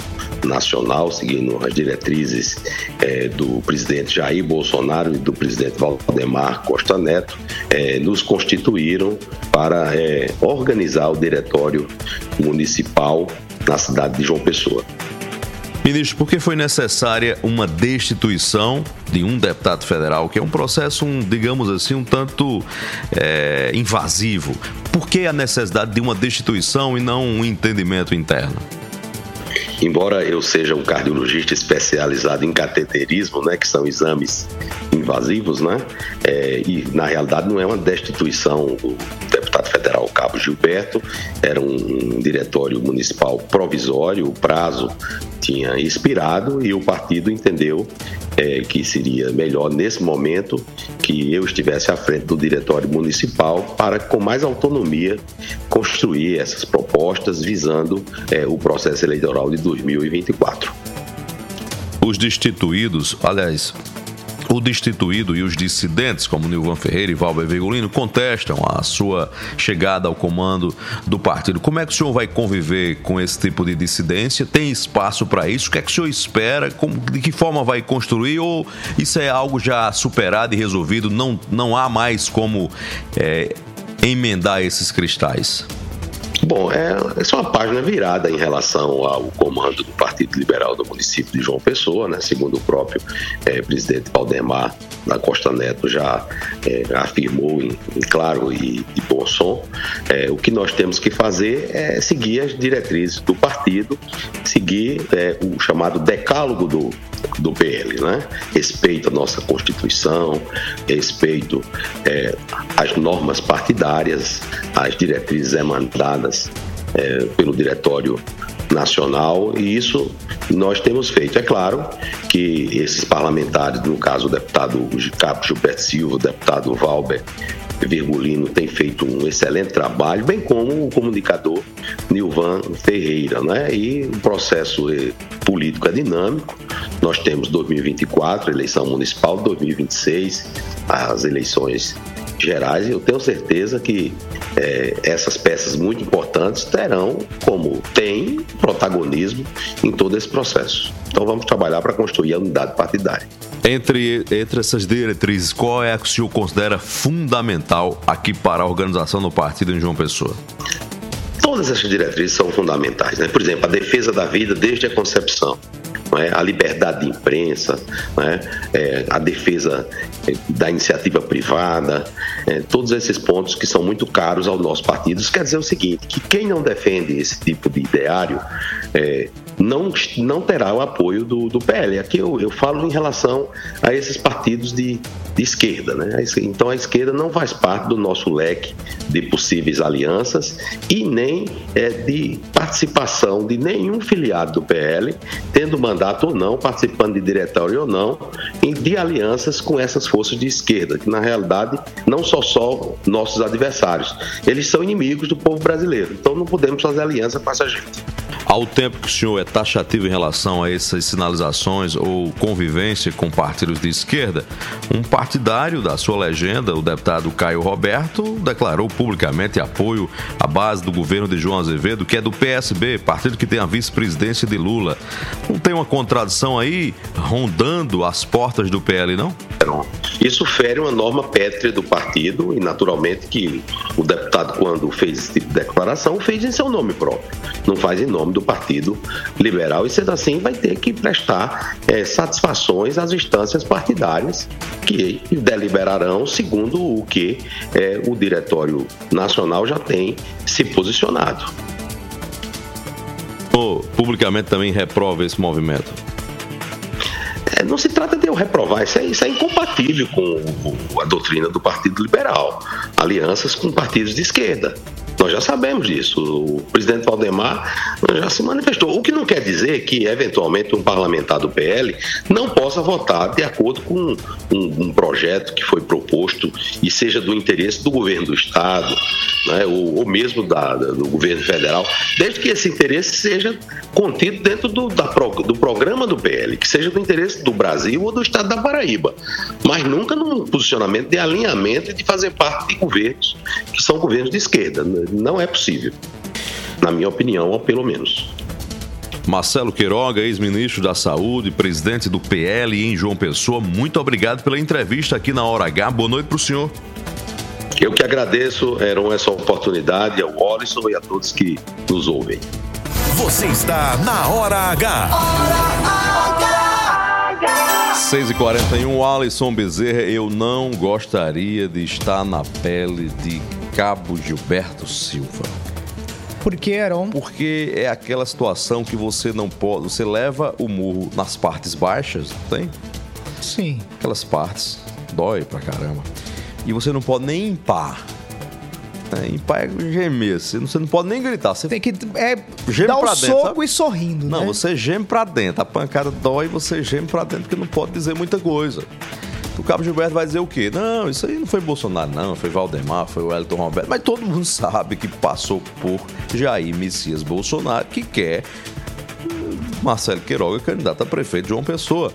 nacional, seguindo as diretrizes eh, do presidente Jair Bolsonaro e do presidente Valdemar Costa Neto, nos constituíram para organizar o diretório municipal na cidade de João Pessoa. Ministro, por que foi necessária uma destituição de um deputado federal, que é um processo, um, digamos assim, um tanto é, invasivo? Por que a necessidade de uma destituição e não um entendimento interno? Embora eu seja um cardiologista especializado em cateterismo, né, que são exames invasivos, né, é, e na realidade não é uma destituição do deputado federal Cabo Gilberto, era um diretório municipal provisório, o prazo tinha expirado e o partido entendeu é, que seria melhor nesse momento que eu estivesse à frente do diretório municipal para, com mais autonomia, construir essas propostas visando é, o processo eleitoral de 2024. Os destituídos, aliás, o destituído e os dissidentes, como Nilvan Ferreira e Valber Virgulino, contestam a sua chegada ao comando do partido. Como é que o senhor vai conviver com esse tipo de dissidência? Tem espaço para isso? O que é que o senhor espera? Como, de que forma vai construir? Ou isso é algo já superado e resolvido? Não, não há mais como é, emendar esses cristais? Bom, é, é uma página virada em relação ao comando do Partido Liberal do município de João Pessoa, né? segundo o próprio é, presidente Valdemar da Costa Neto já é, afirmou em, em claro e de bom som. É, o que nós temos que fazer é seguir as diretrizes do partido, seguir é, o chamado decálogo do, do PL, né? Respeito à nossa Constituição, respeito é, às normas partidárias, às diretrizes emandadas é, pelo Diretório Nacional, e isso nós temos feito. É claro que esses parlamentares, no caso o deputado Cabo Gilberto Silva, o deputado Valber Virgulino tem feito um excelente trabalho, bem como o comunicador Nilvan Ferreira, né? E o processo eh, político é dinâmico. Nós temos 2024, eleição municipal, 2026, as eleições gerais, e eu tenho certeza que eh, essas peças muito importantes terão, como tem, protagonismo em todo esse processo. Então vamos trabalhar para construir a unidade partidária. Entre, entre essas diretrizes, qual é a que o senhor considera fundamental aqui para a organização do partido em João Pessoa? Todas essas diretrizes são fundamentais. Né? Por exemplo, a defesa da vida desde a concepção. É? a liberdade de imprensa, é? É, a defesa é, da iniciativa privada, é, todos esses pontos que são muito caros ao nosso partido. Isso quer dizer o seguinte, que quem não defende esse tipo de ideário é, não, não terá o apoio do, do PL. Aqui eu, eu falo em relação a esses partidos de, de esquerda. Né? Então a esquerda não faz parte do nosso leque de possíveis alianças e nem é, de participação de nenhum filiado do PL, tendo mandato ou não, participando de diretório ou não, em- de alianças com essas forças de esquerda, que na realidade não só só nossos adversários, eles são inimigos do povo brasileiro. Então não podemos fazer aliança com essa gente. Ao tempo que o senhor é taxativo em relação a essas sinalizações ou convivência com partidos de esquerda, um partidário da sua legenda, o deputado Caio Roberto, declarou publicamente apoio à base do governo de João Azevedo, que é do PSB, partido que tem a vice-presidência de Lula. Não tem uma contradição aí rondando as portas do PL, não? Isso fere uma norma pétrea do partido e, naturalmente, que o deputado, quando fez esse tipo de declaração, fez em seu nome próprio. Não faz em nome do Partido Liberal e, sendo assim, vai ter que prestar eh, satisfações às instâncias partidárias que deliberarão segundo o que eh, o Diretório Nacional já tem se posicionado. Publicamente também reprova esse movimento? É, não se trata de eu reprovar, isso é, isso é incompatível com a doutrina do Partido Liberal. Alianças com partidos de esquerda. Nós já sabemos disso. O presidente Valdemar já se manifestou. O que não quer dizer que, eventualmente, um parlamentar do PL não possa votar de acordo com um, um projeto que foi proposto e seja do interesse do governo do Estado, né, ou, ou mesmo da- do governo federal, desde que esse interesse seja contido dentro do, da do programa do PL, que seja do interesse do Brasil ou do Estado da Paraíba, mas nunca num posicionamento de alinhamento e de fazer parte de governos que são governos de esquerda. Não é possível, na minha opinião, ou pelo menos. Marcelo Queiroga, ex-ministro da Saúde, presidente do PL em João Pessoa, muito obrigado pela entrevista aqui na Hora H. Boa noite para o senhor. Eu que agradeço, Heron, essa oportunidade, ao Wallison e a todos que nos ouvem. Você está na Hora H. 6h41, Alisson Bezerra, eu não gostaria de estar na pele de Cabo Gilberto Silva. Por que, Heron? Porque é aquela situação que você não pode. Você leva o murro nas partes baixas, não tem? Sim. Aquelas partes. Dói pra caramba. E você não pode nem impar. É, impar é gemer. Você não, você não pode nem gritar. Você tem que é, geme dar o dentro, soco sabe? e sorrindo, Não, né? você geme pra dentro. A pancada dói e você geme pra dentro, porque não pode dizer muita coisa. O Cabo Gilberto vai dizer o quê? Não, isso aí não foi Bolsonaro, não. Foi Valdemar, foi o Wellington Roberto. Mas todo mundo sabe que passou por Jair Messias Bolsonaro, que quer Marcelo Queiroga, candidato a prefeito de João Pessoa.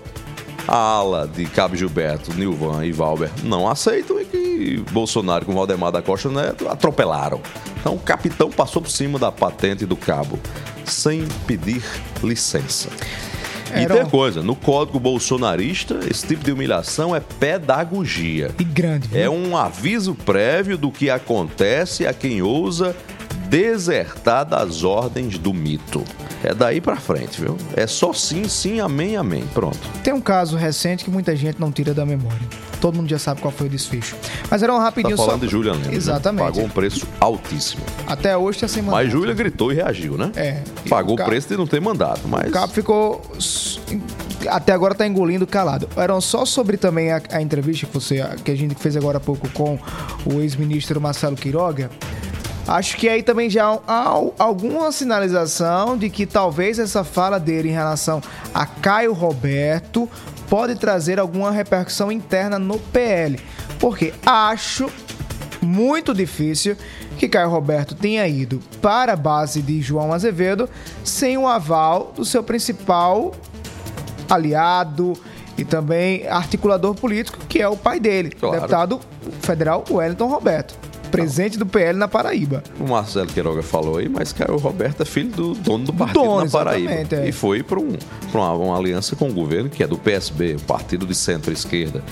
a ala de Cabo Gilberto, Nilvan e Valber não aceitam e que Bolsonaro com Valdemar da Costa Neto atropelaram. Então o capitão passou por cima da patente do cabo sem pedir licença. E tem coisa, no código bolsonarista, esse tipo de humilhação é pedagogia. E grande. É um aviso prévio do que acontece a quem ousa desertar das ordens do mito. É daí pra frente, viu? É só sim, sim, amém, amém. Pronto. Tem um caso recente que muita gente não tira da memória. Todo mundo já sabe qual foi o desfecho. Mas era um Tá rapidinho falando só. de Julian né? Exatamente. Pagou um preço altíssimo. Até hoje tá sem mandato. Mas Júlia gritou e reagiu, né? É. E Pagou o cabo- preço de não ter mandato, mas... O cabo ficou. Até agora tá engolindo calado. Eram só sobre também a, a entrevista que, você, que a gente fez agora há pouco com o ex-ministro Marcelo Quiroga. Acho que aí também já há al- alguma sinalização de que talvez essa fala dele em relação a Caio Roberto pode trazer alguma repercussão interna no PL. Porque acho muito difícil que Caio Roberto tenha ido para a base de João Azevedo sem o aval do seu principal aliado e também articulador político, que é o pai dele, Claro. deputado federal Wellington Roberto, presente do PL na Paraíba. O Marcelo Queiroga falou aí, mas Caio Roberto é filho do dono do partido dono, na Paraíba. é. E foi para um, uma, uma aliança com o governo, que é do PSB, o partido de centro-esquerda.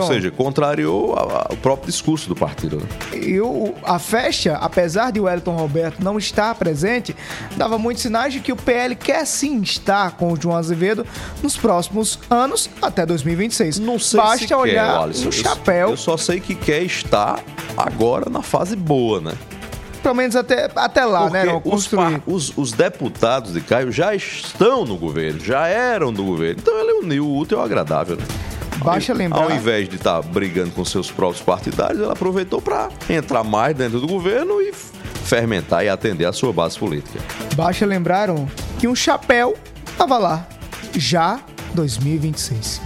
Ou seja, contrariou a- a- o próprio discurso do partido. né? E o, a festa, apesar de Wellington Roberto não estar presente, dava muitos sinais de que o PL quer sim estar com o João Azevedo nos próximos anos, até 2026. Não sei Basta se olhar quer, Alisson. no Eu- chapéu, Eu só sei que quer estar agora na fase boa, né? pelo menos até, até lá, né? Não, Porque os, par- os- os deputados de Caio já estão no governo, já eram do governo. Então ele uniu o útil ao agradável. Né? Ao- lembrar- Ao invés de estar brigando com seus próprios partidários, ele aproveitou para entrar mais dentro do governo e fermentar e atender a sua base política. Basta lembraram que um chapéu tava lá, já 2026.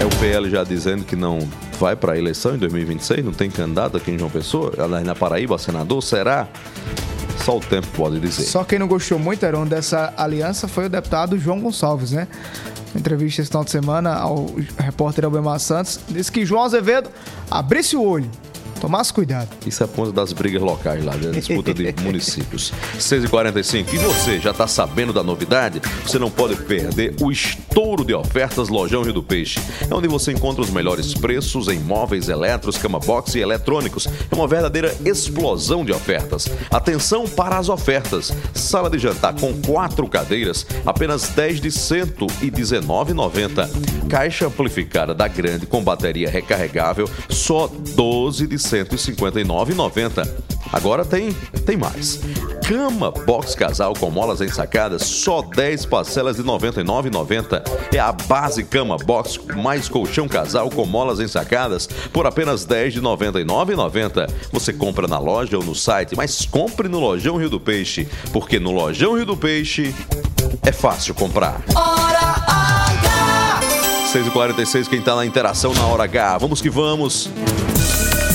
É o PL já dizendo que não vai para a eleição em 2026, não tem candidato aqui em João Pessoa, aliás, na Paraíba, senador, será? Só o tempo pode dizer. Só quem não gostou muito, Heron, dessa aliança foi o deputado João Gonçalves, né? Entrevista esse final de semana ao repórter Albemar Santos, disse que João Azevedo abrisse o olho, tomasse cuidado. Isso é ponto das brigas locais lá, da disputa de municípios. 6h45. E você, já está sabendo da novidade? Você não pode perder o estouro de ofertas Lojão Rio do Peixe. É onde você encontra os melhores preços em móveis, eletros, cama box e eletrônicos. É uma verdadeira explosão de ofertas. Atenção para as ofertas. Sala de jantar com quatro cadeiras, apenas 10 de R$ 119,90. Caixa amplificada da Grande com bateria recarregável, só 12 de 159,90. Agora tem, tem mais. Cama box casal com molas ensacadas, só 10 parcelas de R$ 99,90. É a base cama box mais colchão casal com molas ensacadas por apenas 10 de R$ 99,90. Você compra na loja ou no site, mas compre no Lojão Rio do Peixe, porque no Lojão Rio do Peixe é fácil comprar. Hora H! 6h46, quem tá na interação na hora H. Vamos que vamos.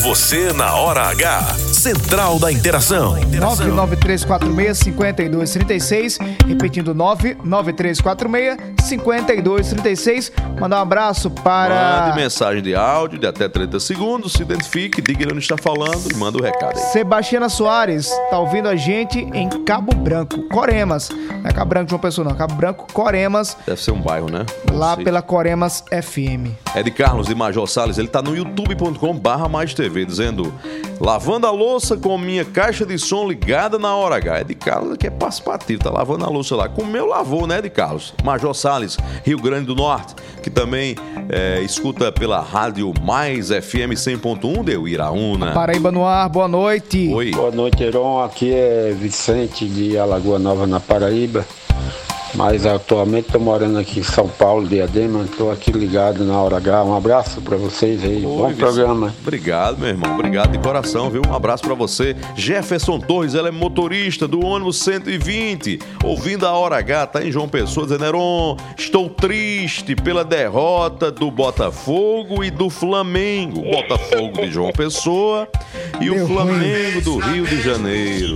Você na hora H. Central da Interação. 99346-5236. Repetindo, 99346-5236. Mandar um abraço para Mande mensagem de áudio de até 30 segundos, se identifique, diga ele onde está falando e manda o recado aí. Sebastiana Soares. Tá ouvindo a gente em Cabo Branco, Coremas. Não é Cabo Branco, João Pessoa, não. Cabo Branco, Coremas, Deve ser um bairro, né? lá Sei. pela Coremas FM. É de Carlos de Major Salles, ele tá no youtube.com barra mais TV, dizendo Lavando a louça com minha caixa de som ligada na hora H. É de Carlos que é participativo, tá lavando a louça lá. Com o meu lavou, né, de Carlos? Major Salles, Rio Grande do Norte, que também é, escuta pela rádio Mais FM 100.1 de Iraúna. Paraíba no ar, boa noite. Oi. Boa noite, Heron. Aqui é Vicente de Alagoa Nova, na Paraíba. Mas atualmente estou morando aqui em São Paulo, Diadema. Estou aqui ligado na Hora H. Um abraço para vocês aí. Bom Vicente. programa. Obrigado, meu irmão. Obrigado de coração, viu? Um abraço pra você. Jefferson Torres, ela é motorista do ônibus 120, ouvindo a Hora H, tá em João Pessoa, dizendo: Heron, estou triste pela derrota do Botafogo e do Flamengo. Botafogo de João Pessoa e o Flamengo do Rio de Janeiro.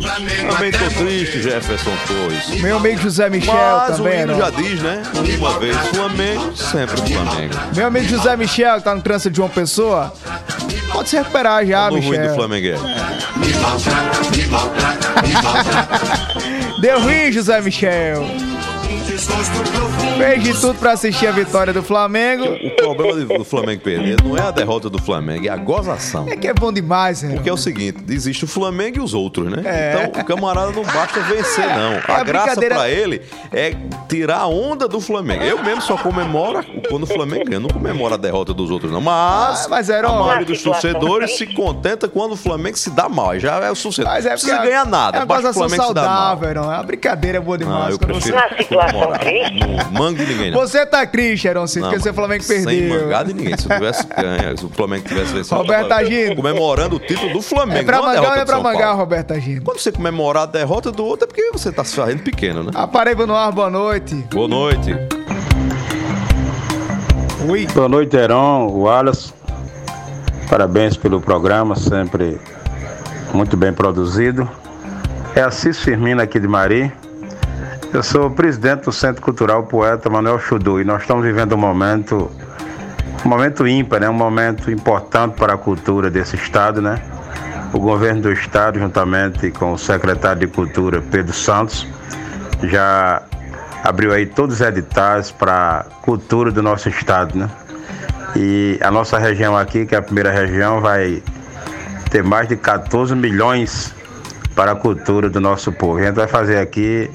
Também tô triste, Jefferson Torres. Meu amigo José Michel, Mas também, o hino já diz, né? Uma vez Flamengo, sempre Flamengo. Meu amigo José Michel, que tá no trânsito de João Pessoa, pode se recuperar já, No ruim do Michel. Flamengo é. Deu ruim, José Michel. Fez de tudo pra assistir a vitória do Flamengo. O problema do- Flamengo perder não é a derrota do Flamengo, é a gozação. É que é bom demais, né? Porque é o seguinte, existe o Flamengo e os outros, né? É. Então o camarada não basta vencer, não. A, a graça brincadeira- pra ele é tirar a onda do Flamengo. Eu mesmo só comemoro quando o Flamengo ganha. Eu não comemoro a derrota dos outros, não. Mas, Ah, mas, Heron, a maioria dos torcedores se contenta quando o Flamengo se dá mal. Já é o sucesso. Mas não é precisa porque ganhar nada. É uma gozação Flamengo se dar mal. saudável, Heron. É uma brincadeira boa Ah, demais. eu quando prefiro. Não mangue ninguém, não. Você tá triste, Heron, Cid, porque seu Flamengo Sem perdeu. mangar de ninguém. Se eu tivesse ganho, se o Flamengo tivesse vencido. Roberto Agino. Comemorando o título do Flamengo. É pra mangar ou é de pra mangar. Roberto Agino? Quando você comemorar a derrota do outro é porque você tá se fazendo pequeno, né? Aparelho no ar, boa noite. Boa noite. Ui. Boa noite, Heron, Wallace. Parabéns pelo programa, sempre muito bem produzido. É Assis Firmino aqui de Mari. Eu sou o presidente do Centro Cultural Poeta Manuel Chudu e nós estamos vivendo um momento, um momento ímpar, né? um momento importante para a cultura desse estado, né? O governo do estado, juntamente com o secretário de Cultura, Pedro Santos, já abriu aí todos os editais para a cultura do nosso estado, né? E a nossa região aqui, que é a primeira região, vai ter mais de 14 milhões para a cultura do nosso povo. A gente vai fazer aqui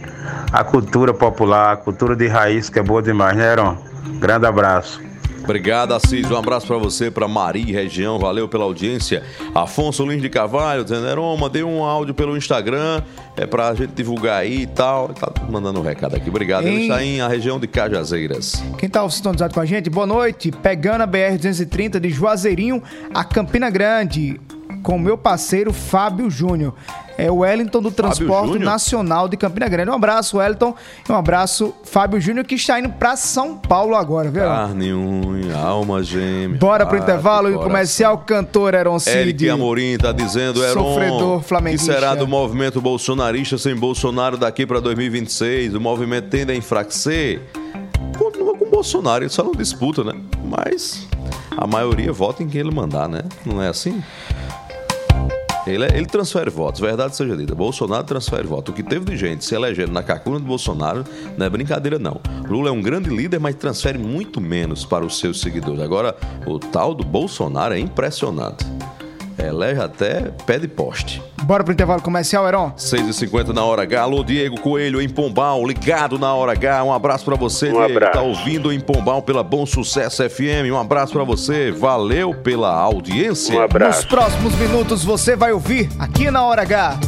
a cultura popular, a cultura de raiz, que é boa demais, né, Heron? Grande abraço. Obrigado, Assis. Um abraço pra você, pra Mari região. Valeu pela audiência. Afonso Lins de Carvalho dizendo: Heron, mandei um áudio pelo Instagram. É pra gente divulgar aí e tal. Tá mandando um recado aqui. Obrigado. Ele está em a região de Cajazeiras. Quem tá sintonizado com a gente, boa noite. Pegando a BR-230 de Juazeirinho a Campina Grande, com meu parceiro Fábio Júnior. É o Wellington do Transporte? Nacional de Campina Grande. Um abraço, Wellington. E um abraço, Fábio Júnior, que está indo pra São Paulo agora, viu? Carne, unha, alma gêmea. Bora pro Ah, intervalo e que o comercial cantor Heron Cid. Eric Amorim tá dizendo, Heron, Sofredor que flamenguista. será do movimento bolsonarista sem Bolsonaro daqui para 2026? O movimento tende a enfraquecer? Continua com o Bolsonaro, ele só não disputa, né? Mas a maioria vota em quem ele mandar, né? Não é assim? Ele, é- ele transfere votos, verdade seja dita. Bolsonaro transfere votos. O que teve de gente se elegendo na cacuna do Bolsonaro não é brincadeira, não. Lula é um grande líder, mas transfere muito menos para os seus seguidores. Agora, o tal do Bolsonaro é impressionante. Elege até pé de poste. Bora pro intervalo comercial, Heron? 6h50 na hora H. Alô, Diego Coelho em Pombal, ligado na hora H. Um abraço pra você, Um Diego. abraço. Tá ouvindo em Pombal pela Bom Sucesso FM. Um abraço pra você. Valeu pela audiência. Um Nos próximos minutos você vai ouvir aqui na Hora H.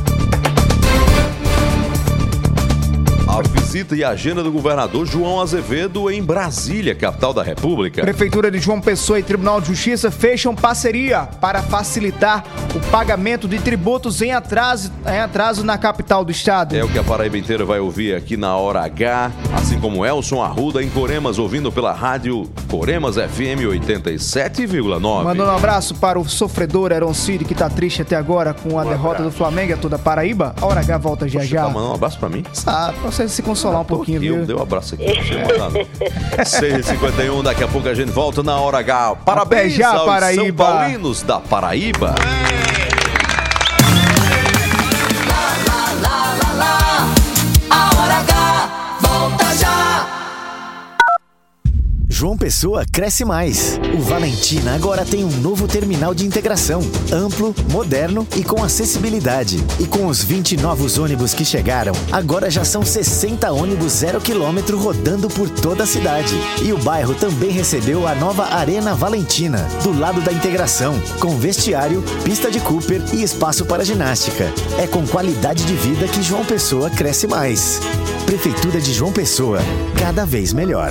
visita e agenda do governador João Azevedo em Brasília, capital da República. Prefeitura de João Pessoa e Tribunal de Justiça fecham parceria para facilitar o pagamento de tributos em atraso, em atraso na capital do estado. É o que a Paraíba inteira vai ouvir aqui na Hora H, assim como Elson Arruda em Coremas, ouvindo pela rádio Coremas FM 87,9. Mandando um abraço para o sofredor Heron Cid, que tá triste até agora com a derrota do Flamengo a toda a Paraíba. A Hora H volta já já. Tá mandando um abraço pra mim? Ah, pra você se consolar um pouquinho, Eu viu? dei um abraço aqui. Não sei mandar, não. 6h51, daqui a pouco a gente volta na Hora H. Parabéns Até já, aos São Paraíba. Paulinos da Paraíba. A João Pessoa cresce mais. O Valentina agora tem um novo terminal de integração, amplo, moderno e com acessibilidade. E com os 20 novos ônibus que chegaram, agora já são 60 ônibus zero quilômetro rodando por toda a cidade. E o bairro também recebeu a nova Arena Valentina, do lado da integração, com vestiário, pista de Cooper e espaço para ginástica. É com qualidade de vida que João Pessoa cresce mais. Prefeitura de João Pessoa, cada vez melhor.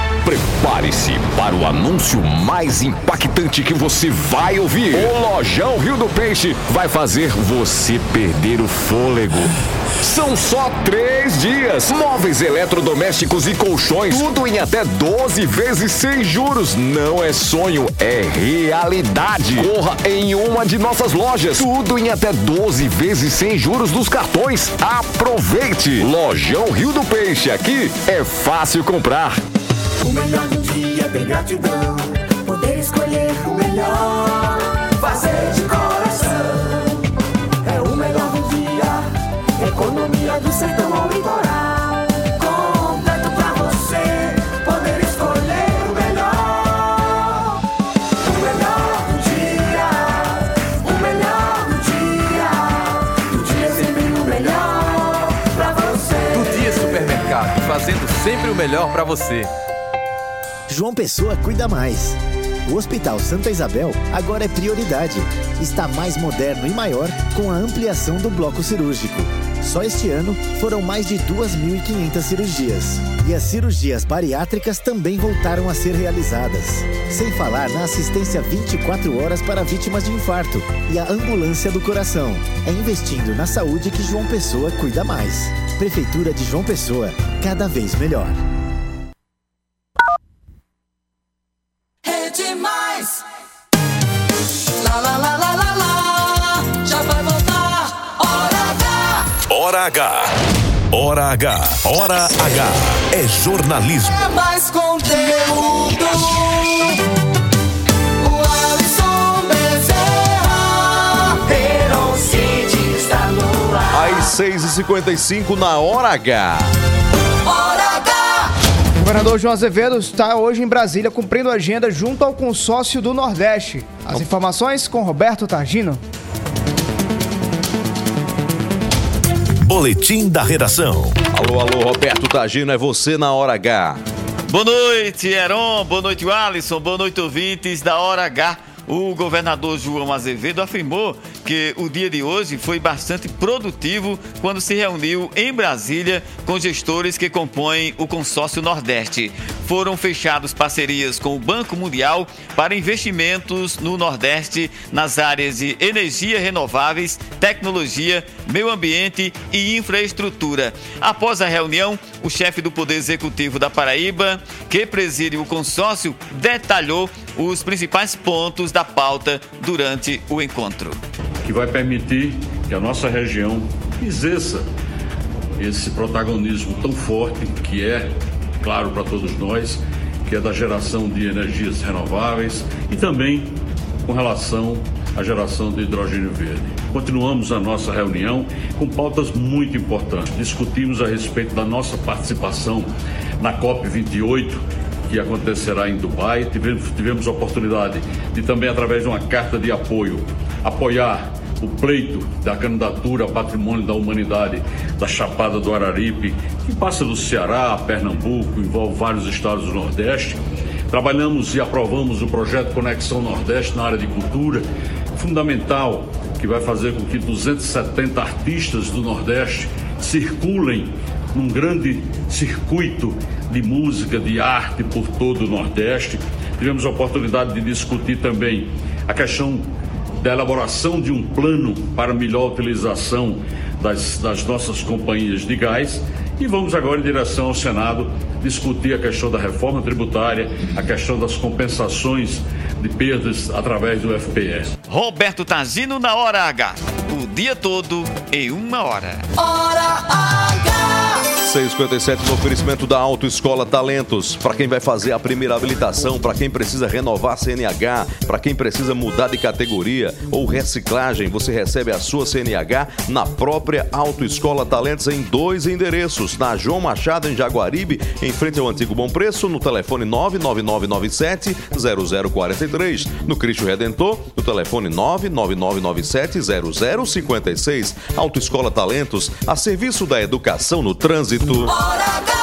Prepare-se para o anúncio mais impactante que você vai ouvir. O Lojão Rio do Peixe vai fazer você perder o fôlego. São só três dias. Móveis eletrodomésticos e colchões, tudo em até 12 vezes sem juros. Não é sonho, é realidade. Corra em uma de nossas lojas. Tudo em até 12 vezes sem juros dos cartões. Aproveite! Lojão Rio do Peixe. Aqui é fácil comprar. O melhor do dia é ter gratidão. Poder escolher o melhor. Fazer de coração. É o melhor do dia. Economia do sertão ao litoral. Completo pra você. Poder escolher o melhor. O melhor do dia. O melhor do dia. Do dia sempre o melhor pra você. Do Dia Supermercado, fazendo sempre o melhor pra você. João Pessoa cuida mais. O Hospital Santa Isabel agora é prioridade. Está mais moderno e maior com a ampliação do bloco cirúrgico. Só este ano foram mais de 2.500 cirurgias. E as cirurgias bariátricas também voltaram a ser realizadas. Sem falar na assistência 24 horas para vítimas de infarto e a ambulância do coração. É investindo na saúde que João Pessoa cuida mais. Prefeitura de João Pessoa, cada vez melhor. Hora H. Hora H. Hora H. É jornalismo. É mais conteúdo. O Alisson Bezerra. Está no ar. Às 6h55 na hora H. Hora H. O governador João Azevedo está hoje em Brasília cumprindo agenda junto ao consórcio do Nordeste. As informações com Roberto Targino. Boletim da redação. Alô, alô, Roberto Tagino, é você na hora H. Boa noite, Heron. Boa noite, Alisson. Boa noite, ouvintes da Hora H. O governador João Azevedo afirmou que o dia de hoje foi bastante produtivo quando se reuniu em Brasília com gestores que compõem o consórcio Nordeste. Foram fechadas parcerias com o Banco Mundial para investimentos no Nordeste nas áreas de energia renováveis, tecnologia, meio ambiente e infraestrutura. Após a reunião, o chefe do Poder Executivo da Paraíba, que preside o consórcio, detalhou os principais pontos da pauta durante o encontro. que vai permitir que a nossa região exerça esse protagonismo tão forte que é, claro, para todos nós, que é da geração de energias renováveis e também com relação à geração de hidrogênio verde. Continuamos a nossa reunião com pautas muito importantes. Discutimos a respeito da nossa participação na COP28, que acontecerá em Dubai. Tivemos, tivemos a oportunidade de também, através de uma carta de apoio, apoiar o pleito da candidatura a patrimônio da humanidade da Chapada do Araripe, que passa do Ceará, Pernambuco, envolve vários estados do Nordeste. Trabalhamos e aprovamos o projeto Conexão Nordeste na área de cultura, fundamental, que vai fazer com que 270 artistas do Nordeste circulem num grande circuito de música, de arte por todo o Nordeste. Tivemos a oportunidade de discutir também a questão da elaboração de um plano para melhor utilização das, das nossas companhias de gás. E vamos agora em direção ao Senado discutir a questão da reforma tributária, a questão das compensações de perdas através do FPS. Roberto Tazino na Hora H. O dia todo em uma hora. Hora H. 657 no oferecimento da Autoescola Talentos. Para quem vai fazer a primeira habilitação, para quem precisa renovar CNH, para quem precisa mudar de categoria ou reciclagem, você recebe a sua CNH na própria Autoescola Talentos em dois endereços. Na João Machado, em Jaguaribe, em frente ao antigo Bom Preço, no telefone 99997 0043. No Cristo Redentor, no telefone 99997 0056. Autoescola Talentos, a serviço da educação no trânsito.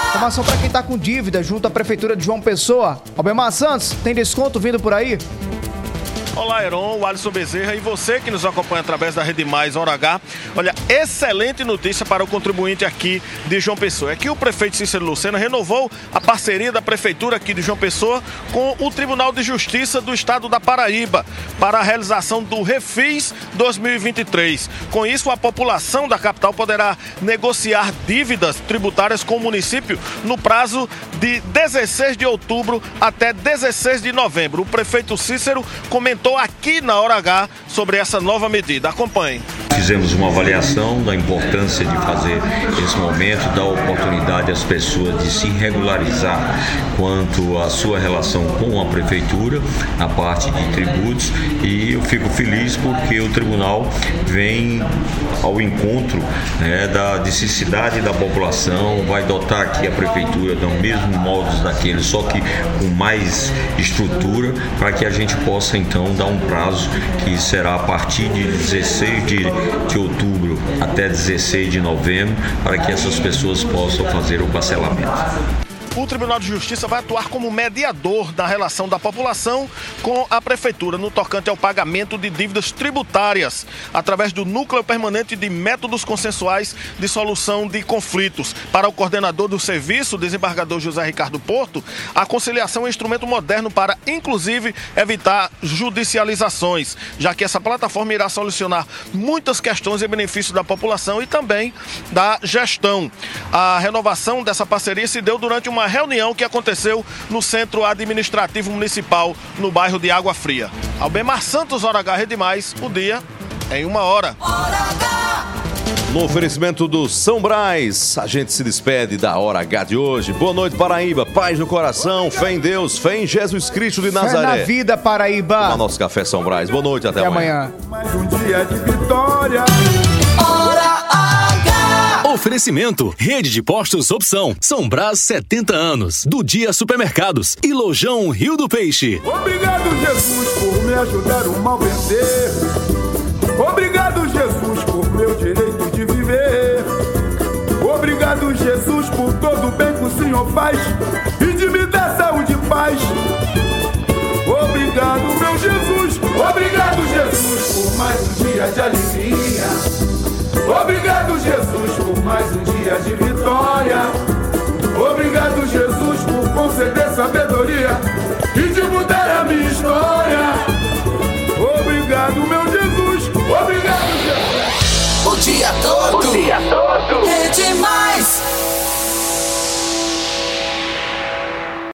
Informação para quem tá com dívida junto à Prefeitura de João Pessoa. Albemar Santos, tem desconto vindo por aí? Olá, Heron, o Alisson Bezerra e você que nos acompanha através da Rede Mais Hora H. Olha, excelente notícia para o contribuinte aqui de João Pessoa. É que o prefeito Cícero Lucena renovou a parceria da prefeitura aqui de João Pessoa com o Tribunal de Justiça do Estado da Paraíba para a realização do Refis 2023. Com isso, a população da capital poderá negociar dívidas tributárias com o município no prazo de 16 de outubro até 16 de novembro. O prefeito Cícero comentou aqui na Hora H sobre essa nova medida. Acompanhe. Fizemos uma avaliação da importância de fazer esse momento, dar oportunidade às pessoas de se regularizar quanto à sua relação com a prefeitura, na parte de tributos, e eu fico feliz porque o tribunal vem ao encontro né, da necessidade da população, vai dotar aqui a prefeitura do mesmo moldes daquele, só que com mais estrutura, para que a gente possa então dar um prazo que será a partir de 16 de, de outubro até 16 de novembro, para que essas pessoas possam fazer o parcelamento. O Tribunal de Justiça vai atuar como mediador na relação da população com a Prefeitura no tocante ao pagamento de dívidas tributárias, através do Núcleo Permanente de Métodos Consensuais de Solução de Conflitos. Para o coordenador do serviço, o desembargador José Ricardo Porto, a conciliação é um instrumento moderno para, inclusive, evitar judicializações, já que essa plataforma irá solucionar muitas questões em benefício da população e também da gestão. A renovação dessa parceria se deu durante uma reunião que aconteceu no Centro Administrativo Municipal, no bairro de Água Fria. Albemar Santos, Hora H, Rede Mais, o dia em uma hora. No oferecimento do São Brás, a gente se despede da Hora H de hoje. Boa noite, Paraíba. Paz no coração, fé em Deus, fé em Jesus Cristo de Fé na Nazaré. vida, Paraíba. Toma nosso café São Brás. Boa noite, até, Até amanhã. amanhã. Um dia de vitória. Oferecimento: Rede de Postos Opção. São Brás 70 anos. Do Dia Supermercados. E Lojão Rio do Peixe. Obrigado, Jesus, por me ajudar o mal vencer. Obrigado, Jesus, por meu direito de viver. Obrigado, Jesus, por todo o bem que o Senhor faz e de me dar saúde e paz. Obrigado, meu Jesus. Obrigado, Jesus, por mais um dia de alegria. Obrigado, Jesus, por mais um dia de vitória. Obrigado, Jesus, por conceder sabedoria e de mudar a minha história. Obrigado, meu Jesus. Obrigado, Jesus. O dia todo. O dia todo. Rede Mais.